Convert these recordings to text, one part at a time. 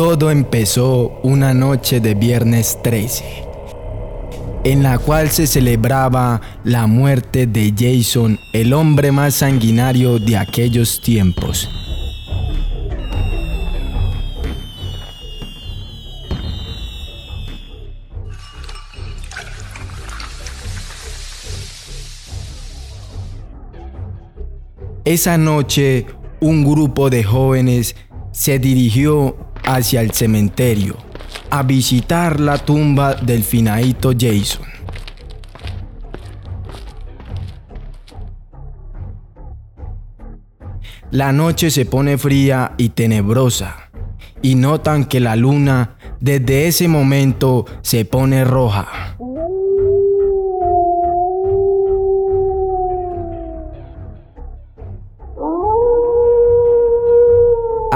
Todo empezó una noche de viernes 13, en la cual se celebraba la muerte de Jason, el hombre más sanguinario de aquellos tiempos. Esa noche, un grupo de jóvenes se dirigió hacia el cementerio a visitar la tumba del finadito Jason. La noche se pone fría y tenebrosa y notan que la luna desde ese momento se pone roja.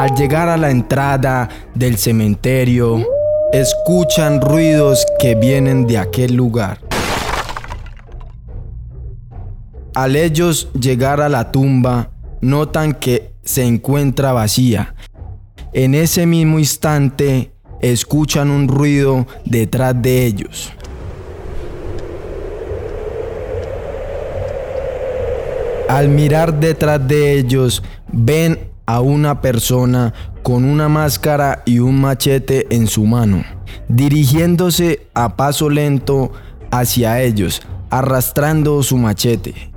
Al llegar a la entrada del cementerio, escuchan ruidos que vienen de aquel lugar. Al ellos llegar a la tumba, notan que se encuentra vacía. En ese mismo instante, escuchan un ruido detrás de ellos. Al mirar detrás de ellos, ven a una persona con una máscara y un machete en su mano, dirigiéndose a paso lento hacia ellos, arrastrando su machete.